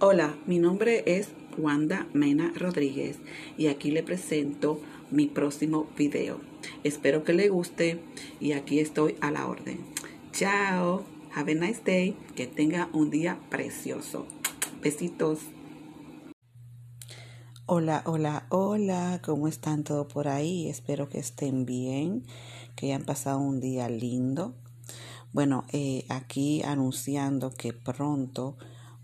Hola, mi nombre es Wanda Mena Rodríguez y aquí le presento mi próximo video. Espero que le guste y aquí estoy a la orden. Chao, have a nice day, que tenga un día precioso. Besitos. Hola, hola, hola, ¿cómo están todos por ahí? Espero que estén bien, que hayan pasado un día lindo. Bueno, eh, aquí anunciando que pronto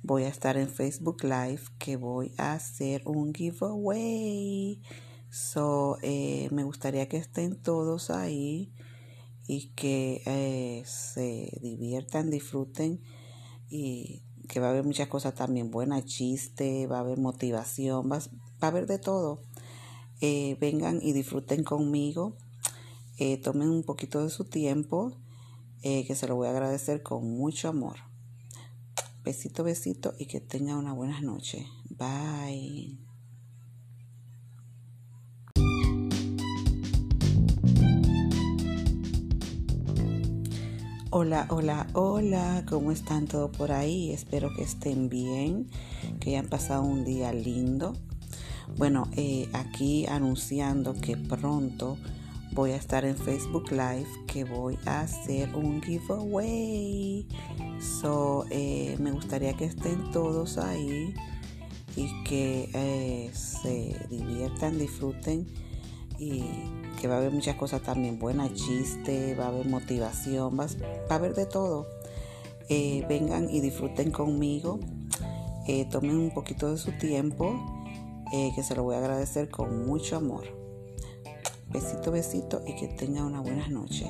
voy a estar en Facebook Live, que voy a hacer un giveaway. So, eh, me gustaría que estén todos ahí y que eh, se diviertan, disfruten y que va a haber muchas cosas también buenas, chiste, va a haber motivación, va, a haber de todo. vengan y disfruten conmigo, tomen un poquito de su tiempo eh, que se lo voy a agradecer con mucho amor. Besito, besito y que tenga una buena noche. Bye. Hola, hola, hola, ¿cómo están todos por ahí? Espero que estén bien, que hayan pasado un día lindo. Bueno, eh, aquí anunciando que pronto voy a estar en Facebook Live que voy a hacer un giveaway. So, eh, me gustaría que estén todos ahí y que eh, se diviertan, disfruten y que va a haber muchas cosas también buenas, chiste, va a haber motivación, va, a haber de todo. Eh, vengan y disfruten conmigo, tomen un poquito de su tiempo, que se lo voy a agradecer con mucho amor. Besito, besito y que tenga una buena noche.